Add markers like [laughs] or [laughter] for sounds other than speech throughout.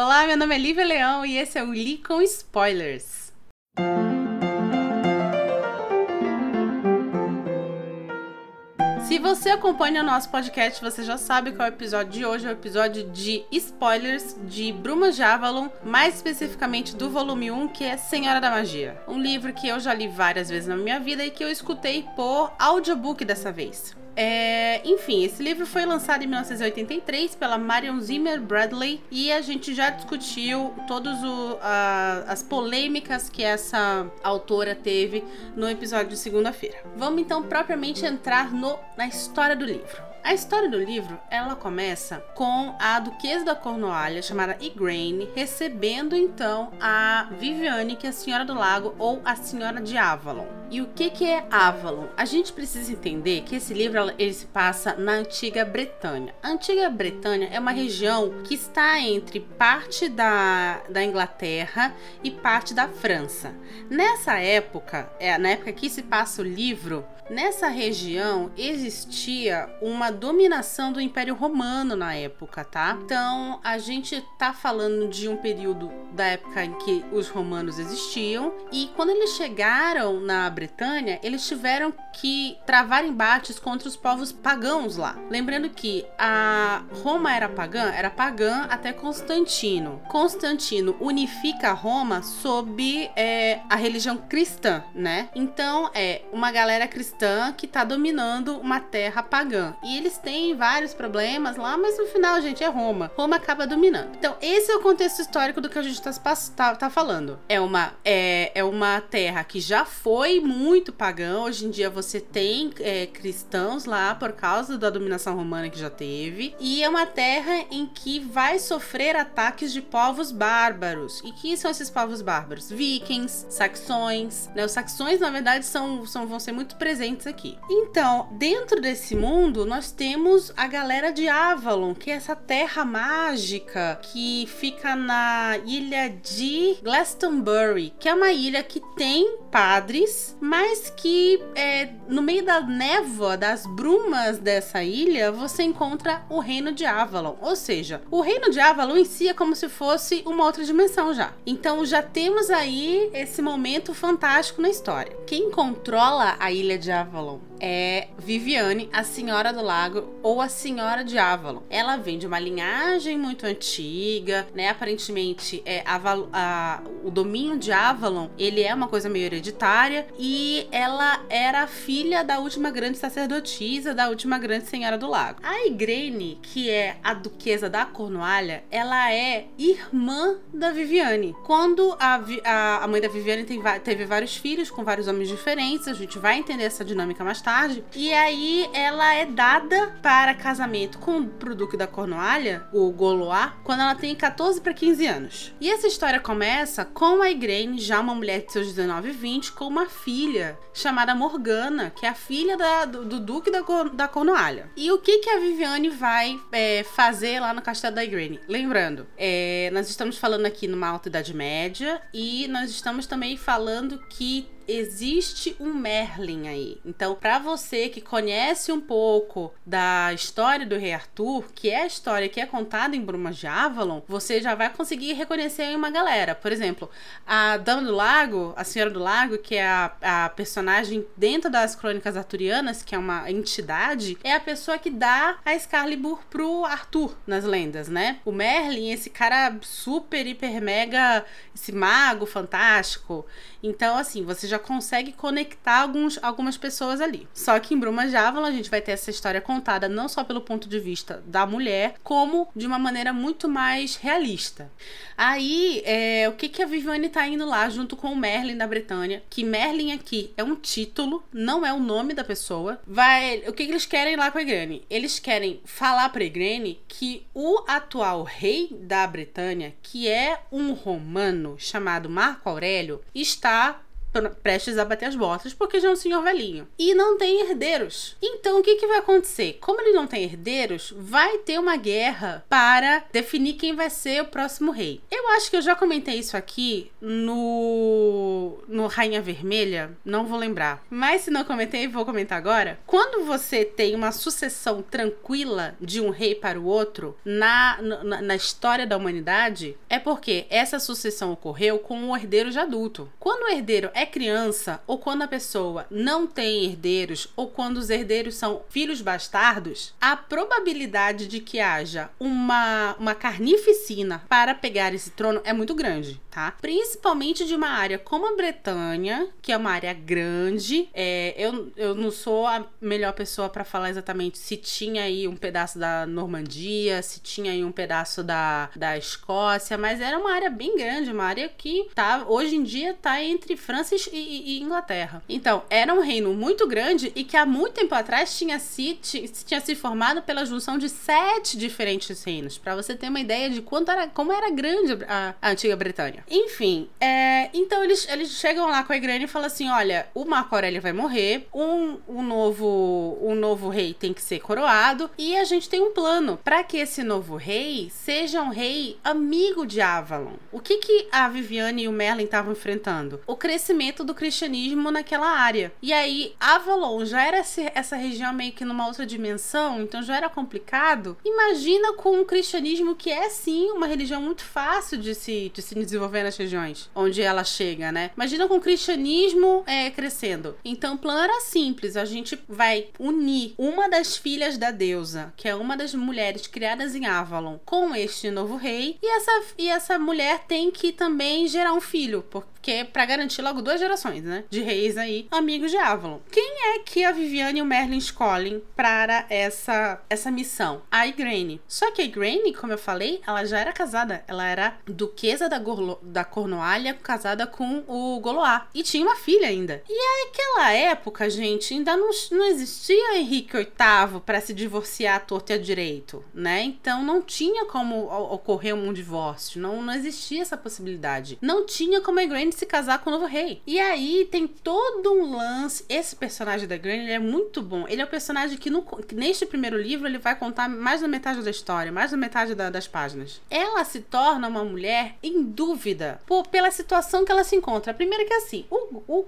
Olá, meu nome é Lívia Leão e esse é o Li com Spoilers. Se você acompanha o nosso podcast, você já sabe qual é o episódio de hoje. É o episódio de spoilers de Bruma de Avalon, mais especificamente do volume 1, que é Senhora da Magia. Um livro que eu já li várias vezes na minha vida e que eu escutei por audiobook dessa vez. É, enfim, esse livro foi lançado em 1983 pela Marion Zimmer Bradley e a gente já discutiu todas as polêmicas que essa autora teve no episódio de segunda-feira. Vamos então propriamente entrar no, na história do livro. A história do livro, ela começa com a duquesa da Cornualha, chamada Igraine, recebendo então a Viviane, que é a Senhora do Lago, ou a Senhora de Avalon. E o que, que é Avalon? A gente precisa entender que esse livro ele se passa na antiga Bretanha. A antiga Bretanha é uma região que está entre parte da, da Inglaterra e parte da França. Nessa época, é na época que se passa o livro, nessa região existia uma dominação do Império Romano na época, tá? Então a gente tá falando de um período da época em que os romanos existiam e quando eles chegaram na Bretanha, eles tiveram que travar embates contra os povos pagãos lá. Lembrando que a Roma era pagã, era pagã até Constantino. Constantino unifica Roma sob é, a religião cristã, né? Então é uma galera cristã que tá dominando uma terra pagã. E eles têm vários problemas lá, mas no final, gente, é Roma. Roma acaba dominando. Então, esse é o contexto histórico do que a gente tá, tá, tá falando. É uma, é, é uma terra que já foi muito pagã. Hoje em dia você tem é, cristãos lá por causa da dominação romana que já teve. E é uma terra em que vai sofrer ataques de povos bárbaros. E quem são esses povos bárbaros? Vikings, saxões. Né? Os saxões, na verdade, são, são, vão ser muito presentes aqui. Então, dentro desse mundo, nós temos a galera de Avalon, que é essa terra mágica que fica na ilha de Glastonbury, que é uma ilha que tem padres, mas que é, no meio da névoa, das brumas dessa ilha, você encontra o reino de Avalon. Ou seja, o reino de Avalon em si é como se fosse uma outra dimensão já. Então já temos aí esse momento fantástico na história. Quem controla a ilha de Avalon é Viviane, a Senhora do Lago ou a Senhora de Avalon. Ela vem de uma linhagem muito antiga, né? Aparentemente, é, a, a, o domínio de Avalon ele é uma coisa meio hereditária e ela era filha da última grande sacerdotisa, da última grande Senhora do Lago. A Igraine, que é a duquesa da Cornualha, ela é irmã da Viviane. Quando a, a, a mãe da Viviane tem, teve vários filhos com vários homens diferentes, a gente vai entender essa dinâmica mais tarde tarde. E aí ela é dada para casamento com o Duque da Cornualha, o Goloá, quando ela tem 14 para 15 anos. E essa história começa com a Igraine, já uma mulher de seus 19 e 20, com uma filha chamada Morgana, que é a filha da, do, do, Duque da, da Cornualha. E o que, que a Viviane vai é, fazer lá no castelo da Igraine? Lembrando, é, nós estamos falando aqui numa alta idade média e nós estamos também falando que existe um Merlin aí. Então, para você que conhece um pouco da história do Rei Arthur, que é a história que é contada em Brumas de Avalon, você já vai conseguir reconhecer aí uma galera. Por exemplo, a Dama do Lago, a Senhora do Lago, que é a, a personagem dentro das Crônicas Arturianas, que é uma entidade, é a pessoa que dá a Excalibur pro Arthur nas lendas, né? O Merlin, esse cara super, hiper, mega, esse mago fantástico. Então, assim, você já consegue conectar alguns, algumas pessoas ali. Só que em Bruma de Avalon a gente vai ter essa história contada não só pelo ponto de vista da mulher, como de uma maneira muito mais realista. Aí, é, o que, que a Viviane tá indo lá junto com o Merlin da Bretanha? Que Merlin aqui é um título, não é o nome da pessoa. Vai, o que, que eles querem lá com a Igrene? Eles querem falar pra Igrene que o atual rei da Bretanha, que é um romano chamado Marco Aurélio, está está prestes a bater as botas, porque já é um senhor velhinho. E não tem herdeiros. Então, o que, que vai acontecer? Como ele não tem herdeiros, vai ter uma guerra para definir quem vai ser o próximo rei. Eu acho que eu já comentei isso aqui no, no Rainha Vermelha, não vou lembrar. Mas se não comentei, vou comentar agora. Quando você tem uma sucessão tranquila de um rei para o outro na, na, na história da humanidade, é porque essa sucessão ocorreu com um herdeiro de adulto. Quando o herdeiro é criança, ou quando a pessoa não tem herdeiros, ou quando os herdeiros são filhos bastardos, a probabilidade de que haja uma, uma carnificina para pegar esse trono é muito grande, tá? Principalmente de uma área como a Bretanha, que é uma área grande. É, eu, eu não sou a melhor pessoa para falar exatamente se tinha aí um pedaço da Normandia, se tinha aí um pedaço da, da Escócia, mas era uma área bem grande, uma área que tá, hoje em dia tá entre França e, e, e Inglaterra. Então, era um reino muito grande e que há muito tempo atrás tinha se, tinha se formado pela junção de sete diferentes reinos, para você ter uma ideia de quanto era, como era grande a, a antiga Bretanha. Enfim, é, então eles, eles chegam lá com a Igrane e falam assim: olha, o Marco Aurélio vai morrer, um, um, novo, um novo rei tem que ser coroado, e a gente tem um plano para que esse novo rei seja um rei amigo de Avalon. O que, que a Viviane e o Merlin estavam enfrentando? O crescimento do cristianismo naquela área. E aí, Avalon já era essa região meio que numa outra dimensão, então já era complicado. Imagina com um cristianismo que é sim uma religião muito fácil de se, de se desenvolver nas regiões onde ela chega, né? Imagina com o cristianismo é, crescendo. Então o plano era simples: a gente vai unir uma das filhas da deusa, que é uma das mulheres criadas em Avalon, com este novo rei, e essa, e essa mulher tem que também gerar um filho, porque é para garantir logo duas gerações, né? De reis aí, amigos de Avalon. Quem é que a Viviane e o Merlin escolhem para essa, essa missão? A Igraine. Só que a Igraine, como eu falei, ela já era casada. Ela era duquesa da, Gorlo, da Cornualha, casada com o Goloá. E tinha uma filha ainda. E naquela época, gente, ainda não, não existia Henrique VIII para se divorciar à torta e à direito, né? Então não tinha como ocorrer um divórcio. Não, não existia essa possibilidade. Não tinha como a Igraine se casar com o novo rei. E aí tem todo um lance. Esse personagem da Granny é muito bom. Ele é o personagem que, no, que neste primeiro livro ele vai contar mais da metade da história, mais da metade da, das páginas. Ela se torna uma mulher em dúvida por, pela situação que ela se encontra. Primeiro que assim, o, o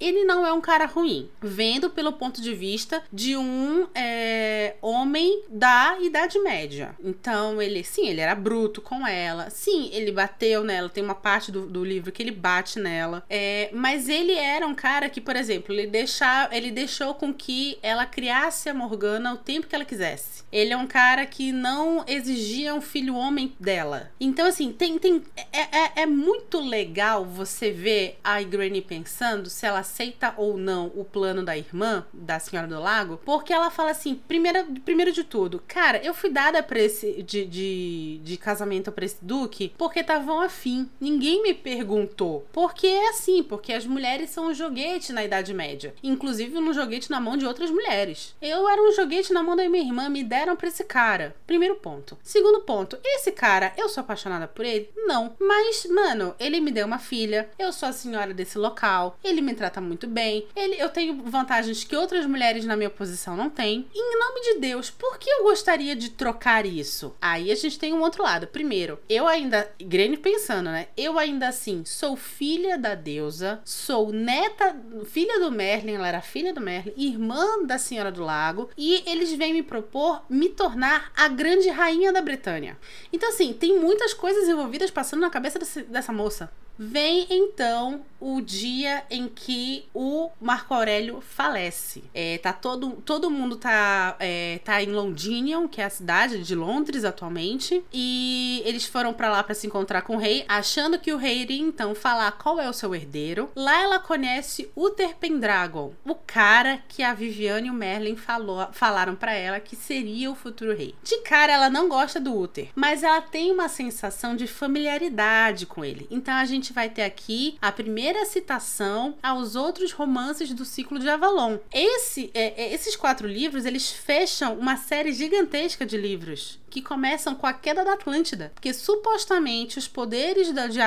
ele não é um cara ruim. Vendo pelo ponto de vista de um é, homem da Idade Média. Então, ele, sim, ele era bruto com ela. Sim, ele bateu nela. Tem uma parte do, do livro que ele bate nela. É, mas ele era um cara que, por exemplo, ele, deixar, ele deixou com que ela criasse a Morgana o tempo que ela quisesse. Ele é um cara que não exigia um filho homem dela. Então, assim, tem. tem é, é, é muito legal você ver a Granny pensando se ela aceita ou não o plano da irmã, da Senhora do Lago, porque ela fala assim: primeiro, primeiro de tudo, cara, eu fui dada pra esse, de, de, de casamento pra esse Duque porque estavam afim. Ninguém me perguntou porque é assim, porque as mulheres são um joguete na Idade Média. Inclusive um joguete na mão de outras mulheres. Eu era um joguete na mão da minha irmã, me deram pra esse cara. Primeiro ponto. Segundo ponto, esse cara, eu sou apaixonada por ele? Não. Mas, mano, ele me deu uma filha, eu sou a senhora desse local, ele me trata muito bem, ele, eu tenho vantagens que outras mulheres na minha posição não têm. Em nome de Deus, por que eu gostaria de trocar isso? Aí a gente tem um outro lado. Primeiro, eu ainda, Grene pensando, né? Eu ainda assim sou sou filha da deusa, sou neta, filha do Merlin, ela era filha do Merlin, irmã da Senhora do Lago, e eles vêm me propor me tornar a grande rainha da Bretanha. Então, assim, tem muitas coisas envolvidas passando na cabeça desse, dessa moça. Vem então o dia em que o Marco Aurélio falece. É, tá todo, todo mundo tá, é, tá em Londinium, que é a cidade de Londres atualmente, e eles foram para lá para se encontrar com o rei, achando que o rei iria então falar qual é o seu herdeiro. Lá ela conhece Uther Pendragon, o cara que a Viviane e o Merlin falou, falaram para ela que seria o futuro rei. De cara ela não gosta do Uther, mas ela tem uma sensação de familiaridade com ele. Então a gente gente vai ter aqui a primeira citação aos outros romances do ciclo de Avalon. Esse, é, é, esses quatro livros, eles fecham uma série gigantesca de livros que começam com a queda da Atlântida. Porque supostamente os poderes da de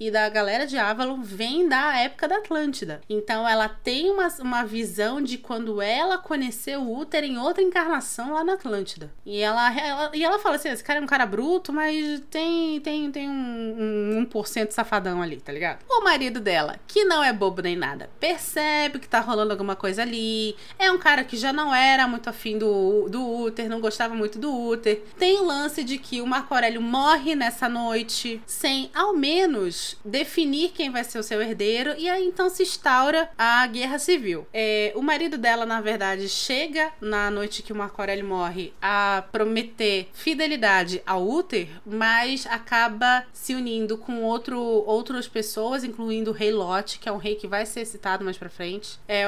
e da galera de Avalon vêm da época da Atlântida. Então ela tem uma, uma visão de quando ela conheceu o Uther em outra encarnação lá na Atlântida. E ela, ela, e ela fala assim: esse cara é um cara bruto, mas tem, tem, tem um, um 1% safadão ali, tá ligado? O marido dela, que não é bobo nem nada, percebe que tá rolando alguma coisa ali. É um cara que já não era muito afim do, do Uther, não gostava muito do Uther. Tem o lance de que o Marco Aurélio morre nessa noite, sem ao menos definir quem vai ser o seu herdeiro, e aí então se instaura a guerra civil. É, o marido dela, na verdade, chega na noite que o Marco Aurélio morre a prometer fidelidade ao Uther, mas acaba se unindo com outro, outras pessoas, incluindo o rei Lot, que é um rei que vai ser citado mais pra frente, é,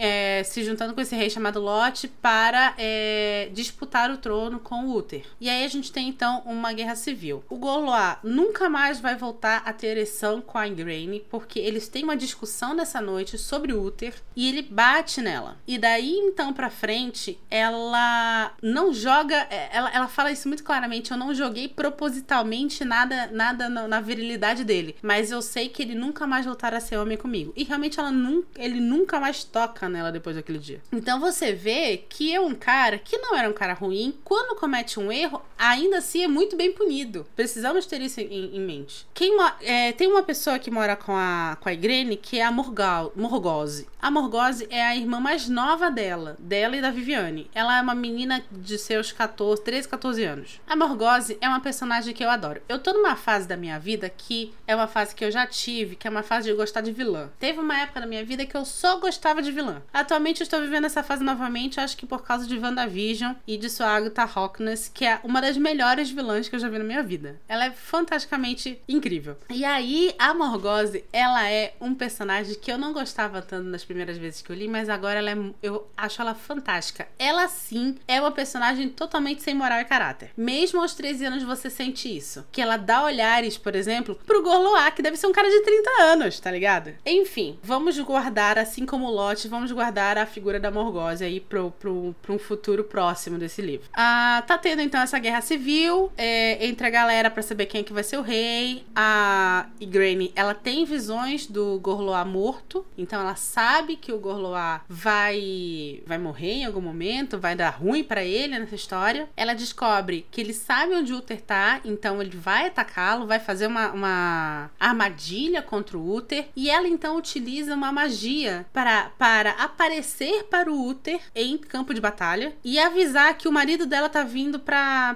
é, se juntando com esse rei chamado Lot para é, disputar o trono com o Uther. E aí a gente tem então uma guerra civil. O Gorloa nunca mais vai voltar a ter ereção com a Ingraine, porque eles têm uma discussão nessa noite sobre o Uther e ele bate nela. E daí então pra frente, ela não joga. É, ela, ela fala isso muito claramente. Eu não joguei propositalmente nada, nada na, na virilidade dele. Mas eu sei que ele nunca mais voltará a ser homem comigo. E realmente ela ele nunca mais toca nela depois daquele dia. Então você vê que é um cara que não era um cara ruim. Quando comete um erro, ainda assim é muito bem punido. Precisamos ter isso em, em mente. Quem, é, tem uma pessoa que mora com a, com a Irene que é a Morgal, Morgose. A Morgose é a irmã mais nova dela, dela e da Viviane. Ela é uma menina de seus 14, 13, 14 anos. A Morgose é uma personagem que eu adoro. Eu tô numa fase da minha vida que é uma fase que eu já tive, que é uma fase de gostar de vilã. Teve uma época da minha vida que eu só gostava de vilã. Atualmente eu estou vivendo essa fase novamente, acho que por causa de WandaVision e de sua Agatha Harkness, que é uma das melhores vilãs que eu já vi na minha vida. Ela é fantasticamente incrível. E aí, a Morgose, ela é um personagem que eu não gostava tanto nas primeiras vezes que eu li, mas agora ela é, eu acho ela fantástica. Ela sim é uma personagem totalmente sem moral e caráter. Mesmo aos 13 anos você sente isso. Que ela dá olhares, por exemplo, pro Gorloa, que deve ser um cara de 30 anos, tá ligado? Enfim, vamos guardar, assim como o Lot, vamos guardar a figura da Morgose aí pro, pro, pro um futuro próximo desse livro. Ah, tá tendo então essa guerra civil é, entre a galera para saber quem é que vai ser o rei. A Igraine, ela tem visões do Gorloa morto, então ela sabe que o Gorloa vai vai morrer em algum momento, vai dar ruim para ele nessa história. Ela descobre que ele sabe onde o Uther tá, então ele vai atacá-lo, vai fazer uma, uma armadilha contra o Uther e ela então utiliza uma magia para, para aparecer para o Uther em campo de batalha e avisar que o marido dela tá vindo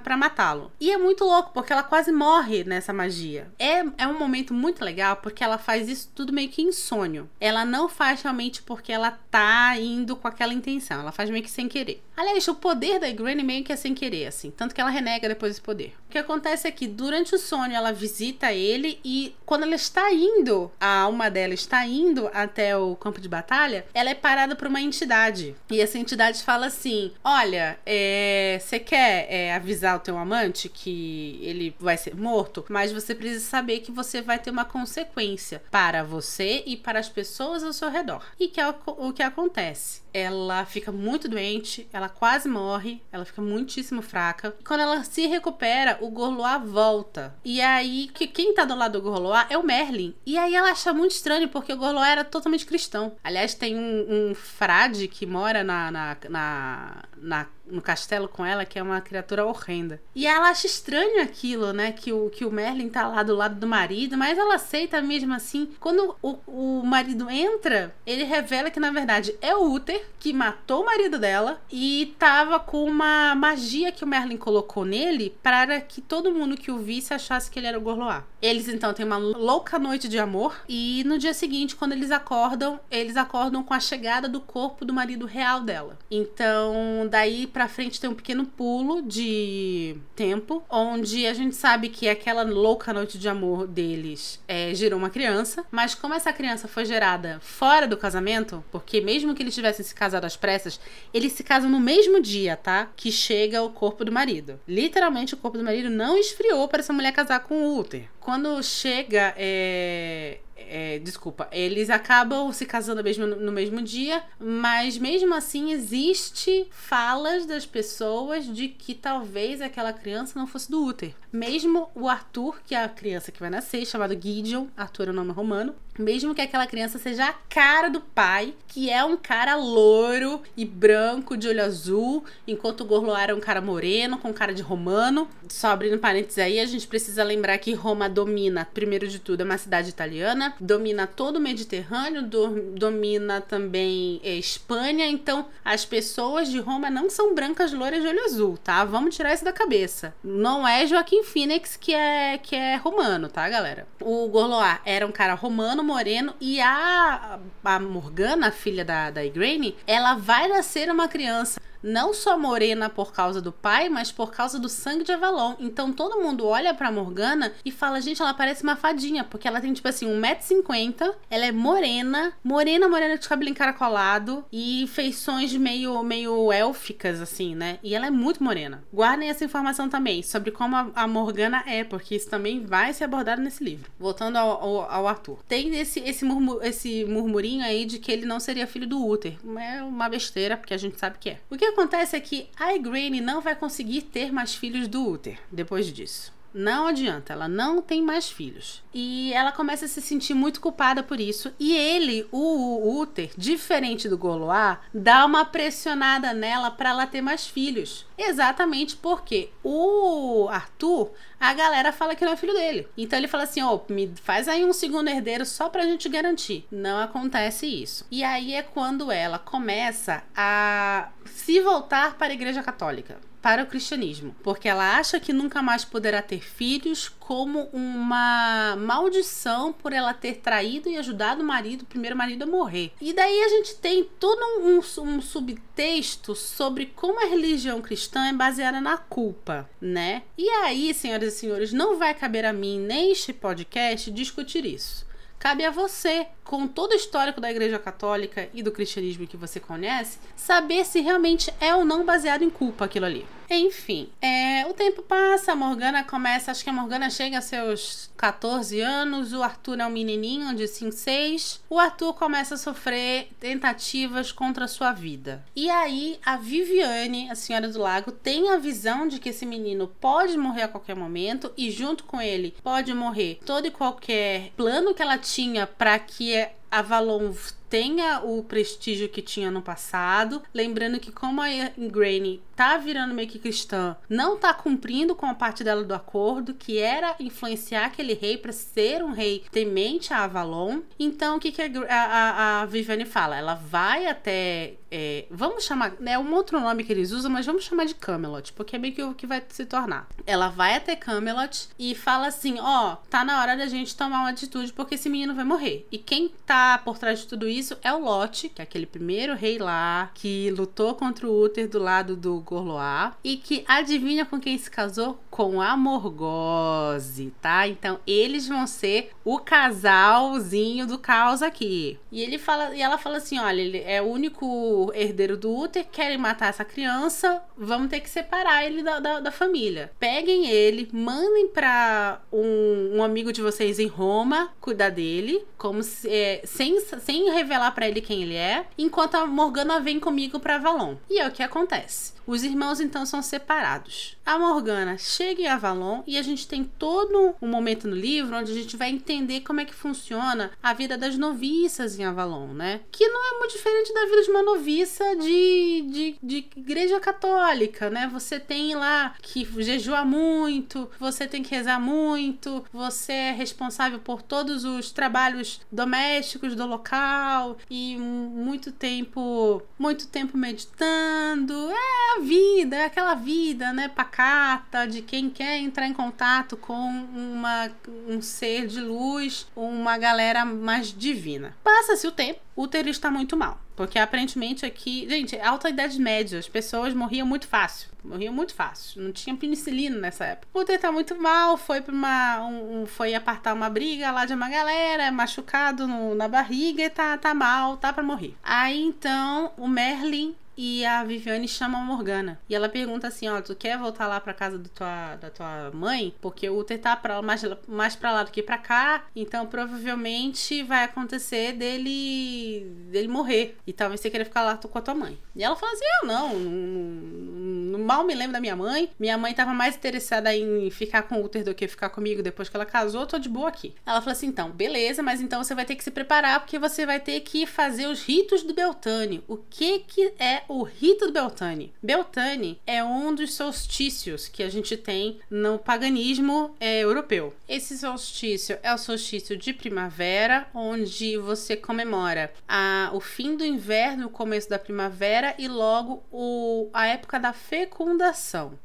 pra, matá-lo. E é muito louco, porque ela quase morre nessa magia. É, é um momento muito legal, porque ela faz isso tudo meio que em sonho. Ela não faz realmente porque ela tá indo com aquela intenção, ela faz meio que sem querer. Aliás, o poder da Granny meio que é sem querer, assim, tanto que ela renega depois esse poder. O que acontece é que durante o sonho ela visita ele e quando ela está indo, a alma dela está indo até o campo de batalha, ela é parada por uma entidade. E essa entidade fala assim: Olha, você é, quer é, avisar o teu amante que ele vai ser morto, mas você precisa saber que você vai ter uma consequência para você e para as pessoas ao seu redor. E que é o, o que acontece? Ela fica muito doente, ela quase morre, ela fica muitíssimo fraca. E quando ela se recupera, o Gorloa volta. E aí, que quem tá do lado do Gorloa é o Merlin. E aí ela acha muito estranho, porque o Gorloa era totalmente cristão. Aliás, tem um, um frade que mora na, na, na, na no castelo com ela, que é uma criatura horrenda. E ela acha estranho aquilo, né? Que o, que o Merlin tá lá do lado do marido, mas ela aceita mesmo assim. Quando o, o marido entra, ele revela que na verdade é o Uther que matou o marido dela e tava com uma magia que o Merlin colocou nele para que todo mundo que o visse achasse que ele era o Gorloá. Eles então têm uma louca noite de amor e no dia seguinte, quando eles acordam, eles acordam com a chegada do corpo do marido real dela. Então, daí pra frente tem um pequeno pulo de tempo, onde a gente sabe que aquela louca noite de amor deles é, gerou uma criança, mas como essa criança foi gerada fora do casamento, porque mesmo que eles tivessem se casado às pressas, eles se casam no mesmo dia, tá? Que chega o corpo do marido. Literalmente, o corpo do marido não esfriou para essa mulher casar com o Uther. Quando chega é, é, desculpa, eles acabam se casando mesmo no mesmo dia, mas mesmo assim existe falas das pessoas de que talvez aquela criança não fosse do útero. Mesmo o Arthur, que é a criança que vai nascer, chamado Gideon, Arthur é o nome romano, mesmo que aquela criança seja a cara do pai, que é um cara louro e branco de olho azul, enquanto o Gorloar era um cara moreno com cara de romano. Só abrindo parênteses aí, a gente precisa lembrar que Roma domina, primeiro de tudo, é uma cidade italiana, domina todo o Mediterrâneo, do, domina também é, Espanha, então as pessoas de Roma não são brancas, loiras de olho azul, tá? Vamos tirar isso da cabeça. Não é Joaquim Phoenix que é que é romano, tá, galera? O Gorloar era um cara romano, moreno e a, a Morgana, a filha da, da Igraine, ela vai nascer uma criança não só morena por causa do pai, mas por causa do sangue de Avalon. Então todo mundo olha pra Morgana e fala: gente, ela parece uma fadinha, porque ela tem tipo assim 1,50m, ela é morena, morena, morena de cabelo encaracolado e feições meio, meio élficas, assim, né? E ela é muito morena. Guardem essa informação também sobre como a, a Morgana é, porque isso também vai ser abordado nesse livro. Voltando ao, ao, ao Arthur. Tem esse, esse, murmur, esse murmurinho aí de que ele não seria filho do Uther. É uma besteira, porque a gente sabe que é. O que acontece é que a Igraine não vai conseguir ter mais filhos do Uther depois disso. Não adianta, ela não tem mais filhos. E ela começa a se sentir muito culpada por isso. E ele, o Uther, diferente do Goloá, dá uma pressionada nela para ela ter mais filhos. Exatamente porque o Arthur, a galera fala que não é filho dele. Então ele fala assim: ó, oh, me faz aí um segundo herdeiro só pra gente garantir. Não acontece isso. E aí é quando ela começa a se voltar para a Igreja Católica para o cristianismo, porque ela acha que nunca mais poderá ter filhos como uma maldição por ela ter traído e ajudado o marido, o primeiro marido a morrer. E daí a gente tem todo um, um subtexto sobre como a religião cristã é baseada na culpa, né? E aí, senhoras e senhores, não vai caber a mim neste podcast discutir isso. Cabe a você, com todo o histórico da Igreja Católica e do cristianismo que você conhece, saber se realmente é ou não baseado em culpa aquilo ali. Enfim, é, o tempo passa, a Morgana começa, acho que a Morgana chega a seus 14 anos, o Arthur é um menininho de 5, 6. O Arthur começa a sofrer tentativas contra a sua vida. E aí a Viviane, a Senhora do Lago, tem a visão de que esse menino pode morrer a qualquer momento e junto com ele pode morrer todo e qualquer plano que ela tinha para que a Valon tenha o prestígio que tinha no passado. Lembrando que, como a Ingraine tá virando meio que cristã, não tá cumprindo com a parte dela do acordo, que era influenciar aquele rei para ser um rei temente a Avalon. Então, o que, que a, a, a Viviane fala? Ela vai até. É, vamos chamar. É um outro nome que eles usam, mas vamos chamar de Camelot, porque é meio que o que vai se tornar. Ela vai até Camelot e fala assim: ó, oh, tá na hora da gente tomar uma atitude porque esse menino vai morrer. E quem tá por trás de tudo isso? é o Lote, que é aquele primeiro rei lá que lutou contra o Uther do lado do Gorloá e que adivinha com quem se casou? Com a Morgose, tá? Então eles vão ser o casalzinho do caos aqui. E ele fala, e ela fala assim: olha, ele é o único herdeiro do Uther, querem matar essa criança, vamos ter que separar ele da, da, da família. Peguem ele, mandem para um, um, amigo de vocês em Roma cuidar dele, como se, é, sem, sem revelar para ele quem ele é, enquanto a Morgana vem comigo para Avalon. E é o que acontece. Os irmãos então são separados. A Morgana chega em Avalon e a gente tem todo um momento no livro onde a gente vai entender como é que funciona a vida das noviças em Avalon, né? Que não é muito diferente da vida de uma noviça de, de, de igreja católica, né? Você tem lá que jejua muito, você tem que rezar muito, você é responsável por todos os trabalhos domésticos do local e muito tempo, muito tempo meditando. É a vida, é aquela vida, né, pacata de quem quer entrar em contato com uma, um ser de luz, uma galera mais divina. Passa-se o tempo, o Uther está muito mal. Porque aparentemente aqui. Gente, alta idade média, as pessoas morriam muito fácil. Morriam muito fácil. Não tinha penicilina nessa época. O Uther tá muito mal, foi para uma. Um, foi apartar uma briga lá de uma galera, é machucado no, na barriga e tá, tá mal, tá para morrer. Aí então o Merlin e a Viviane chama a Morgana. E ela pergunta assim: Ó, tu quer voltar lá pra casa tua, da tua mãe? Porque o Uther tá pra, mais, mais pra lá do que pra cá. Então provavelmente vai acontecer dele, dele morrer. E talvez você queira ficar lá com a tua mãe. E ela fala assim: Eu não, não, não mal me lembro da minha mãe. Minha mãe tava mais interessada em ficar com o Uther do que ficar comigo depois que ela casou. Tô de boa aqui. Ela fala assim: Então, beleza, mas então você vai ter que se preparar porque você vai ter que fazer os ritos do Beltane. O que que é o rito do Beltane? Beltane é um dos solstícios que a gente tem no paganismo é, europeu. Esse solstício é o solstício de primavera, onde você comemora a, o fim do inverno, o começo da primavera e logo o, a época da fecundação.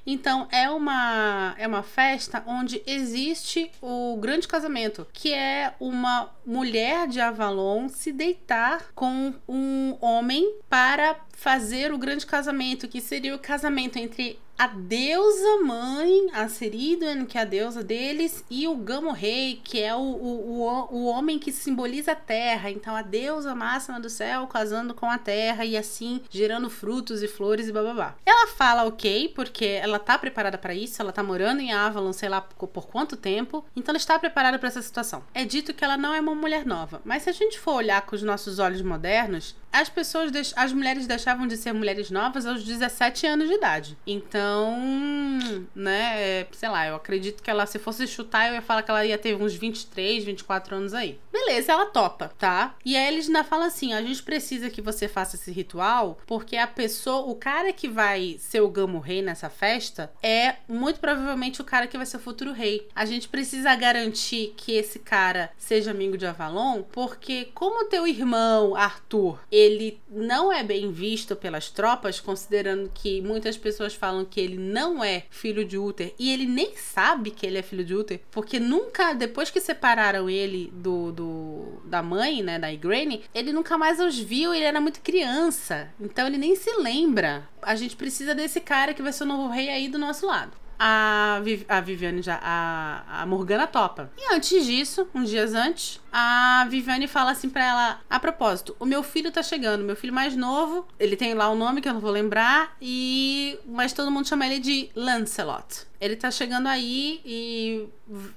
Então é uma, é uma festa onde existe o grande casamento, que é uma mulher de Avalon se deitar com um homem para fazer o grande casamento, que seria o casamento entre a deusa mãe, a Seriduen, que é a deusa deles, e o Gamo Rei, que é o, o, o, o homem que simboliza a terra. Então, a deusa máxima do céu casando com a terra e assim gerando frutos e flores e bababá. Ela fala ok, porque ela tá preparada para isso, ela tá morando em Avalon, sei lá por, por quanto tempo, então ela está preparada para essa situação. É dito que ela não é uma mulher nova, mas se a gente for olhar com os nossos olhos modernos, as pessoas, as mulheres deixavam de ser mulheres novas aos 17 anos de idade. Então, né, sei lá, eu acredito que ela, se fosse chutar, eu ia falar que ela ia ter uns 23, 24 anos aí. Beleza, ela topa, tá? E aí eles ainda falam assim: a gente precisa que você faça esse ritual, porque a pessoa, o cara que vai ser o Gamo Rei nessa festa é muito provavelmente o cara que vai ser o futuro rei. A gente precisa garantir que esse cara seja amigo de Avalon, porque como teu irmão, Arthur, ele ele não é bem visto pelas tropas, considerando que muitas pessoas falam que ele não é filho de Uther. E ele nem sabe que ele é filho de Uther, porque nunca, depois que separaram ele do, do da mãe, né, da Igraine, ele nunca mais os viu, ele era muito criança, então ele nem se lembra. A gente precisa desse cara que vai ser o novo rei aí do nosso lado a, Viv a Viviane já. A, a Morgana topa. E antes disso, uns dias antes, a Viviane fala assim pra ela: A propósito, o meu filho tá chegando, meu filho mais novo. Ele tem lá o um nome que eu não vou lembrar. E. Mas todo mundo chama ele de Lancelot. Ele tá chegando aí e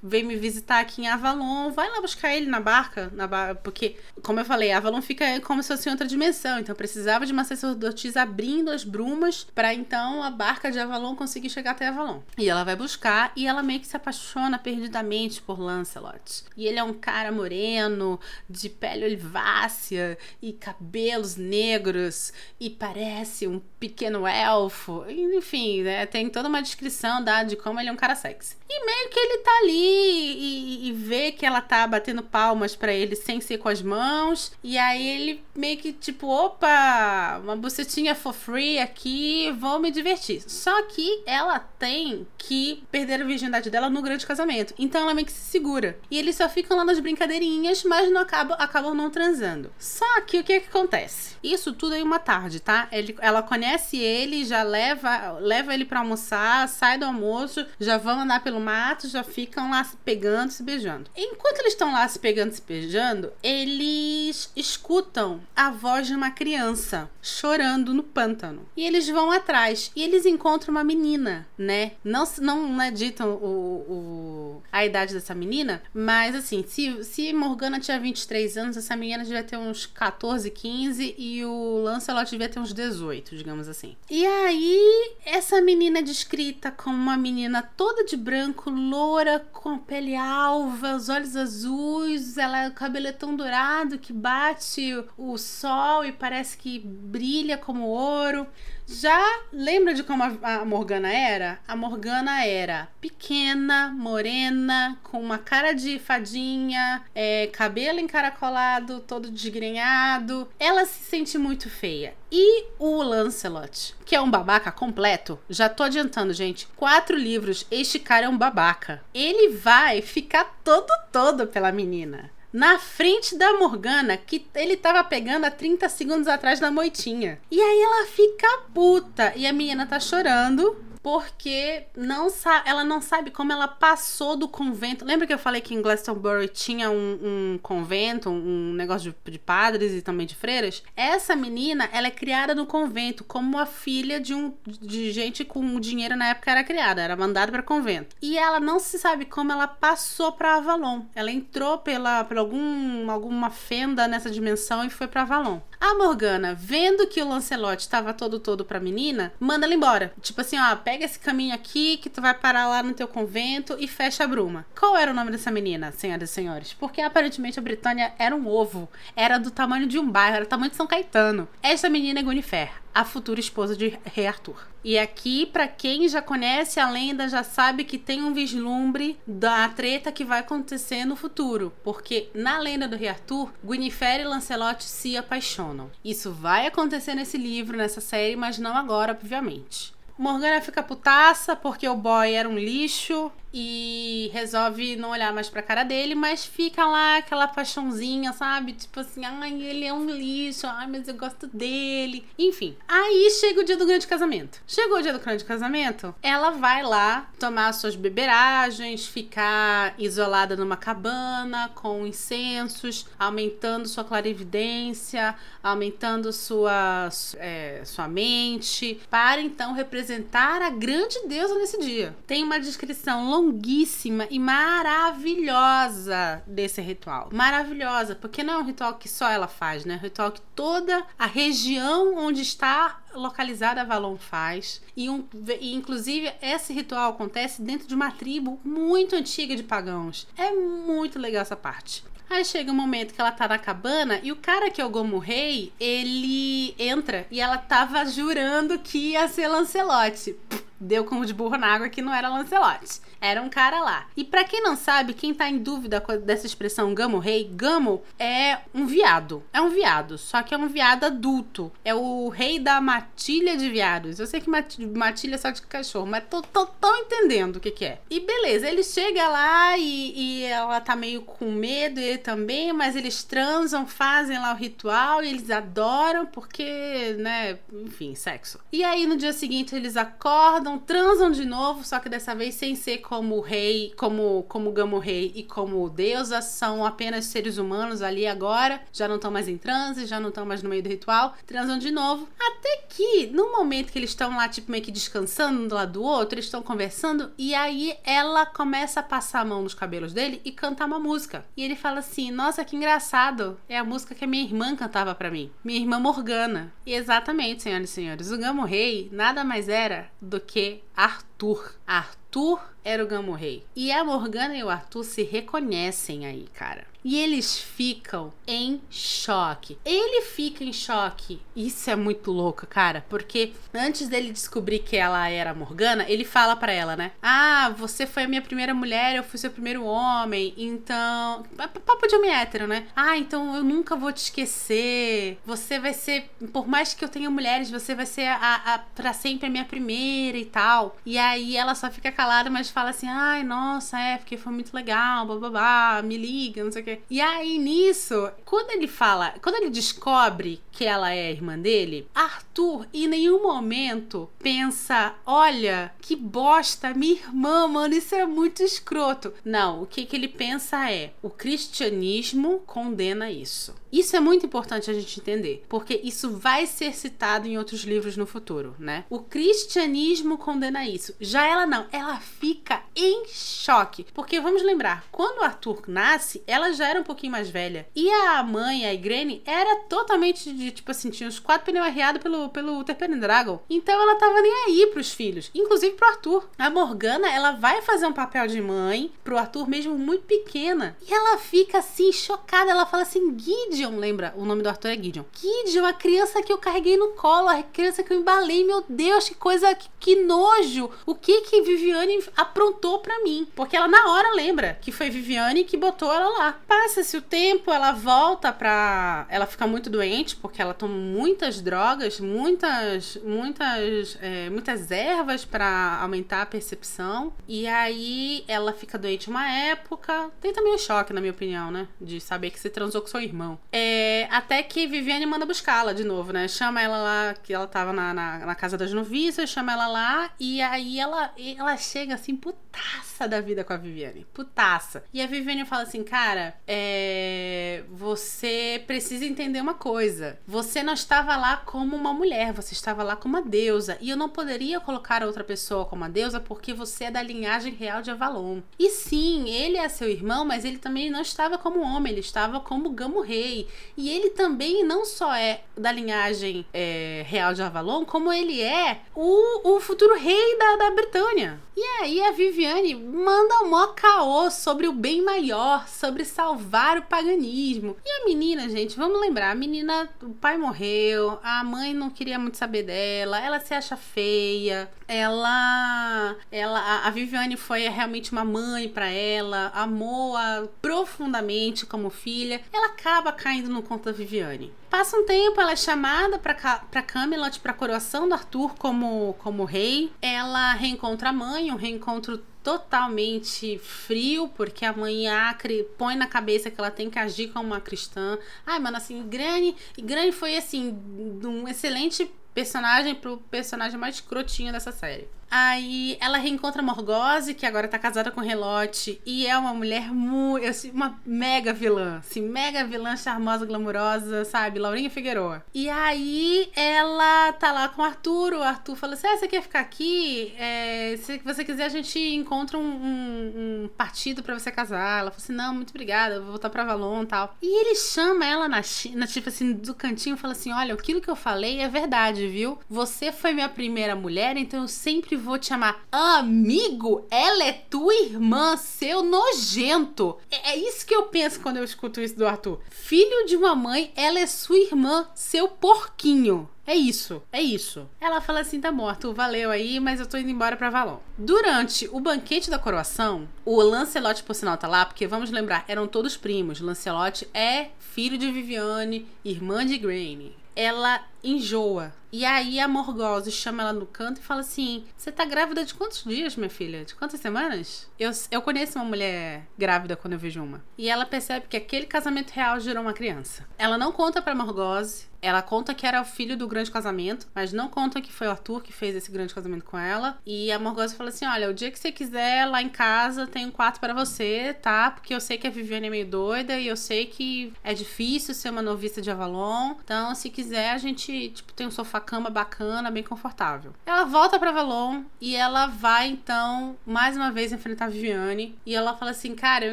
vem me visitar aqui em Avalon. Vai lá buscar ele na barca, na bar... porque, como eu falei, Avalon fica como se fosse outra dimensão. Então precisava de uma sacerdotisa abrindo as brumas para então a barca de Avalon conseguir chegar até Avalon. E ela vai buscar e ela meio que se apaixona perdidamente por Lancelot. E ele é um cara moreno, de pele olivácea e cabelos negros e parece um pequeno elfo. Enfim, né? tem toda uma descrição da de como ele é um cara sexy. E meio que ele tá ali e, e vê que ela tá batendo palmas para ele sem ser com as mãos. E aí ele meio que tipo, opa, uma bucetinha for free aqui, vou me divertir. Só que ela tem que perder a virgindade dela no grande casamento. Então ela meio que se segura. E eles só ficam lá nas brincadeirinhas, mas não acabam, acabam não transando. Só que o que, é que acontece? Isso tudo em uma tarde, tá? Ele, ela conhece ele, já leva, leva ele para almoçar, sai do almoço, já vão andar pelo mato, já ficam lá se pegando, se beijando. Enquanto eles estão lá se pegando, se beijando, eles escutam a voz de uma criança chorando no pântano. E eles vão atrás e eles encontram uma menina, né? Não, não, é dito o, o, a idade dessa menina, mas assim, se, se Morgana tinha 23 anos, essa menina devia ter uns 14, 15 e o Lancelot devia ter uns 18, digamos assim. E aí, essa menina é descrita como uma menina toda de branco, loura, com a pele alva, os olhos azuis, ela, o cabelo é tão dourado que bate o sol e parece que brilha como ouro. Já lembra de como a Morgana era? A Morgana era pequena, morena, com uma cara de fadinha, é, cabelo encaracolado, todo desgrenhado. Ela se sente muito feia. E o Lancelot, que é um babaca completo, já tô adiantando, gente. Quatro livros, este cara é um babaca. Ele vai ficar todo todo pela menina na frente da Morgana, que ele tava pegando há 30 segundos atrás da moitinha. E aí ela fica puta. E a menina tá chorando. Porque não ela não sabe como ela passou do convento. Lembra que eu falei que em Glastonbury tinha um, um convento, um negócio de, de, padres e também de freiras? Essa menina, ela é criada no convento como a filha de um de gente com dinheiro na época era criada, era mandada para convento. E ela não se sabe como ela passou para Avalon. Ela entrou pela, por algum, alguma fenda nessa dimensão e foi para Avalon. A Morgana, vendo que o Lancelot estava todo todo pra menina, manda ela embora. Tipo assim, ó, pega esse caminho aqui que tu vai parar lá no teu convento e fecha a bruma. Qual era o nome dessa menina, senhoras e senhores? Porque aparentemente a Britânia era um ovo. Era do tamanho de um bairro, era do tamanho de São Caetano. Essa menina é Guinevere a futura esposa de Rei Arthur. E aqui, para quem já conhece a lenda, já sabe que tem um vislumbre da treta que vai acontecer no futuro, porque na lenda do Rei Arthur, Guinevere e Lancelot se apaixonam. Isso vai acontecer nesse livro, nessa série, mas não agora, obviamente. Morgana fica putaça porque o boy era um lixo e resolve não olhar mais pra cara dele, mas fica lá aquela paixãozinha, sabe? Tipo assim, ai, ele é um lixo, ai, mas eu gosto dele. Enfim, aí chega o dia do grande casamento. Chegou o dia do grande casamento, ela vai lá tomar suas beberagens, ficar isolada numa cabana com incensos, aumentando sua clarividência, aumentando sua, é, sua mente, para então representar a grande deusa nesse dia. Tem uma descrição longuíssima e maravilhosa desse ritual. Maravilhosa, porque não é um ritual que só ela faz, né? É um ritual que toda a região onde está localizada Avalon faz. E, um, e inclusive esse ritual acontece dentro de uma tribo muito antiga de pagãos. É muito legal essa parte. Aí chega um momento que ela tá na cabana e o cara que é o Gomu Rei, ele entra e ela tava jurando que ia ser Lancelote. Deu como de burro na água que não era Lancelote. Era um cara lá. E para quem não sabe, quem tá em dúvida dessa expressão Gamo Rei, Gamo é um viado. É um viado, só que é um viado adulto. É o rei da matilha de viados. Eu sei que matilha é só de cachorro, mas tô, tô, tô entendendo o que que é. E beleza, ele chega lá e, e ela tá meio com medo, ele também, mas eles transam, fazem lá o ritual e eles adoram porque, né, enfim, sexo. E aí no dia seguinte eles acordam, transam de novo, só que dessa vez sem ser como rei, como como Gamo Rei e como deusa são apenas seres humanos ali agora, já não estão mais em transe, já não estão mais no meio do ritual, transam de novo. Até que no momento que eles estão lá tipo meio que descansando um do lado do outro, eles estão conversando e aí ela começa a passar a mão nos cabelos dele e cantar uma música. E ele fala assim: "Nossa, que engraçado. É a música que a minha irmã cantava para mim. Minha irmã Morgana". E exatamente, senhoras e senhores, o Gamo Rei nada mais era do que que Arthur. Arthur era o Gamo Rei. E a Morgana e o Arthur se reconhecem aí, cara. E eles ficam em choque. Ele fica em choque. Isso é muito louco, cara, porque antes dele descobrir que ela era Morgana, ele fala para ela, né? Ah, você foi a minha primeira mulher, eu fui seu primeiro homem, então. Papo de homem hétero, né? Ah, então eu nunca vou te esquecer. Você vai ser, por mais que eu tenha mulheres, você vai ser a, a para sempre a minha primeira e tal. E aí ela só fica calada, mas fala assim: ai, nossa, é, porque foi muito legal, babá, me liga, não sei o quê. E aí, nisso, quando ele fala, quando ele descobre que ela é a irmã dele, Arthur em nenhum momento pensa: olha, que bosta, minha irmã, mano, isso é muito escroto. Não, o que, que ele pensa é: o cristianismo condena isso. Isso é muito importante a gente entender, porque isso vai ser citado em outros livros no futuro, né? O cristianismo condena isso. Já ela não, ela fica em choque, porque vamos lembrar, quando Arthur nasce, ela já era um pouquinho mais velha e a mãe, a Igrene, era totalmente de tipo assim, tinha uns quatro pneus arriados pelo pelo Uther Pendragon. Então ela tava nem aí pros filhos, inclusive pro Arthur. A Morgana, ela vai fazer um papel de mãe pro Arthur mesmo muito pequena e ela fica assim chocada, ela fala assim: "Guide Gideon, lembra? O nome do Arthur é Gideon. Gideon, a criança que eu carreguei no colo, a criança que eu embalei, meu Deus, que coisa, que, que nojo. O que que Viviane aprontou para mim? Porque ela na hora lembra que foi Viviane que botou ela lá. Passa-se o tempo, ela volta pra. Ela fica muito doente, porque ela toma muitas drogas, muitas, muitas, é, muitas ervas para aumentar a percepção. E aí ela fica doente uma época. Tem também o choque, na minha opinião, né? De saber que se transou com seu irmão. É, até que Viviane manda buscá-la de novo, né? Chama ela lá, que ela tava na, na, na, casa das noviças, chama ela lá, e aí ela, ela chega assim, putaça da vida com a Viviane. Putaça. E a Viviane fala assim, cara, é, você precisa entender uma coisa. Você não estava lá como uma mulher, você estava lá como uma deusa. E eu não poderia colocar outra pessoa como uma deusa porque você é da linhagem real de Avalon. E sim, ele é seu irmão, mas ele também não estava como homem, ele estava como Gamo Rei. E ele também não só é da linhagem é, real de Avalon, como ele é o, o futuro rei da, da Britânia. E aí a Viviane manda um mó caô sobre o bem maior, sobre salvar o paganismo. E a menina, gente, vamos lembrar, a menina, o pai morreu, a mãe não queria muito saber dela, ela se acha feia, ela ela a Viviane foi realmente uma mãe para ela, amou-a profundamente como filha. Ela acaba caindo no conto da Viviane. Passa um tempo, ela é chamada para Camelot para coroação do Arthur como como rei. Ela reencontra a mãe, um reencontro totalmente frio, porque a mãe Acre põe na cabeça que ela tem que agir como uma cristã. Ai, mano, assim, Grani, Grani foi assim um excelente personagem pro personagem mais escrotinho dessa série. Aí ela reencontra Morgause, que agora tá casada com Relote, e é uma mulher muito. Uma mega vilã. Assim, mega vilã, charmosa, glamurosa, sabe? Laurinha Figueroa. E aí ela tá lá com o Arthur. O Arthur fala assim: ah, você quer ficar aqui? É, se você quiser, a gente encontra um, um, um partido para você casar. Ela fala assim: não, muito obrigada, eu vou voltar pra Valon e tal. E ele chama ela na, na tipo assim, do cantinho e fala assim: olha, aquilo que eu falei é verdade, viu? Você foi minha primeira mulher, então eu sempre vou te chamar amigo, ela é tua irmã, seu nojento. É, é isso que eu penso quando eu escuto isso do Arthur. Filho de uma mãe, ela é sua irmã, seu porquinho. É isso, é isso. Ela fala assim: tá Arthur, valeu aí, mas eu tô indo embora pra Valon. Durante o banquete da coroação, o Lancelot, por sinal, tá lá, porque vamos lembrar, eram todos primos. Lancelot é filho de Viviane, irmã de Graine. Ela enjoa e aí a Morgose chama ela no canto e fala assim: Você tá grávida de quantos dias, minha filha? De quantas semanas? Eu, eu conheço uma mulher grávida quando eu vejo uma. E ela percebe que aquele casamento real gerou uma criança. Ela não conta pra Morgose. Ela conta que era o filho do grande casamento, mas não conta que foi o Arthur que fez esse grande casamento com ela. E a Morgose fala assim: Olha, o dia que você quiser, lá em casa tem um quarto para você, tá? Porque eu sei que a Viviane é meio doida e eu sei que é difícil ser uma noviça de Avalon. Então, se quiser, a gente, tipo, tem um sofá cama bacana, bem confortável. Ela volta para Valon e ela vai então mais uma vez enfrentar a Viviane e ela fala assim: "Cara, eu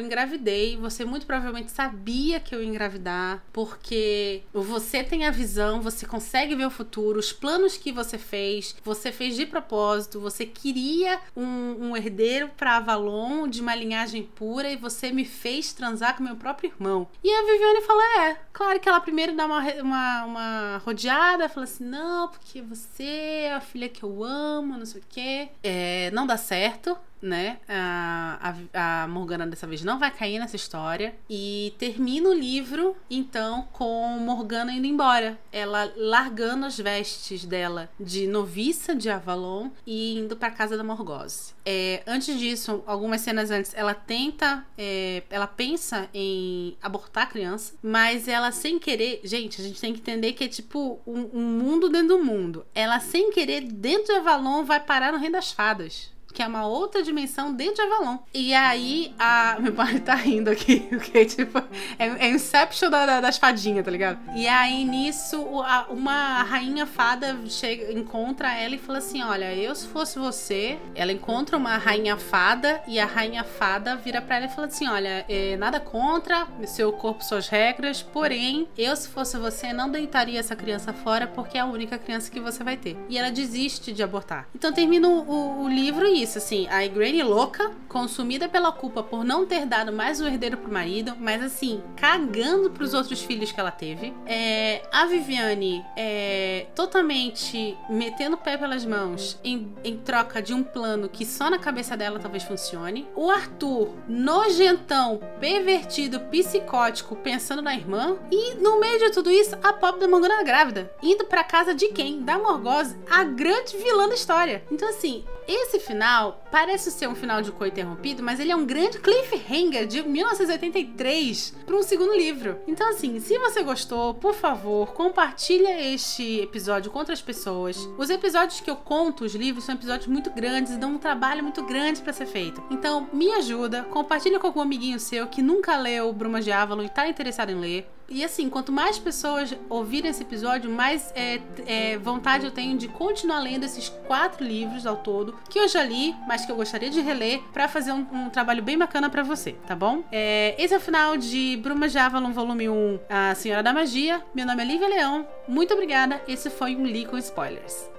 engravidei, você muito provavelmente sabia que eu ia engravidar, porque você tem a visão, você consegue ver o futuro, os planos que você fez, você fez de propósito, você queria um, um herdeiro para Avalon de uma linhagem pura e você me fez transar com meu próprio irmão". E a Viviane fala: "É, claro que ela primeiro dá uma, uma, uma rodeada, fala assim: "Não, não, porque você é a filha que eu amo, não sei o quê. É, não dá certo né? A, a, a, Morgana dessa vez não vai cair nessa história. E termina o livro, então, com Morgana indo embora. Ela largando as vestes dela de noviça de Avalon e indo para casa da Morgause. É, antes disso, algumas cenas antes, ela tenta, é, ela pensa em abortar a criança, mas ela sem querer, gente, a gente tem que entender que é tipo um, um mundo dentro do mundo. Ela sem querer, dentro de Avalon, vai parar no Reino das Fadas que é uma outra dimensão de Avalon. E aí, a. [laughs] Meu pai tá rindo aqui, [laughs] porque, tipo, é, é Inception da, da, das fadinhas, tá ligado? E aí, nisso, uma rainha fada chega, encontra ela e fala assim: Olha, eu se fosse você. Ela encontra uma rainha fada e a rainha fada vira pra ela e fala assim: Olha, é, nada contra, seu corpo, suas regras, porém, eu se fosse você não deitaria essa criança fora porque é a única criança que você vai ter. E ela desiste de abortar. Então termina o, o livro e assim, a Granny louca, consumida pela culpa por não ter dado mais um herdeiro pro marido, mas assim, cagando pros outros filhos que ela teve. É, a Viviane é, totalmente metendo o pé pelas mãos em, em troca de um plano que só na cabeça dela talvez funcione. O Arthur, nojentão, pervertido, psicótico, pensando na irmã. E no meio de tudo isso, a pobre da Morgana grávida, indo pra casa de quem? Da Morgose, a grande vilã da história. Então, assim, esse final parece ser um final de coito interrompido, mas ele é um grande cliffhanger de 1983 para um segundo livro. Então, assim, se você gostou, por favor, compartilha este episódio com outras pessoas. Os episódios que eu conto os livros são episódios muito grandes e dão um trabalho muito grande para ser feito. Então, me ajuda, compartilha com algum amiguinho seu que nunca leu Brumas de Avalon e tá interessado em ler. E assim, quanto mais pessoas ouvirem esse episódio, mais é, é, vontade eu tenho de continuar lendo esses quatro livros ao todo, que eu já li, mas que eu gostaria de reler, para fazer um, um, trabalho bem bacana para você, tá bom? É, esse é o final de Bruma de Avalon, volume 1, A Senhora da Magia. Meu nome é Lívia Leão, muito obrigada. Esse foi um Li com Spoilers.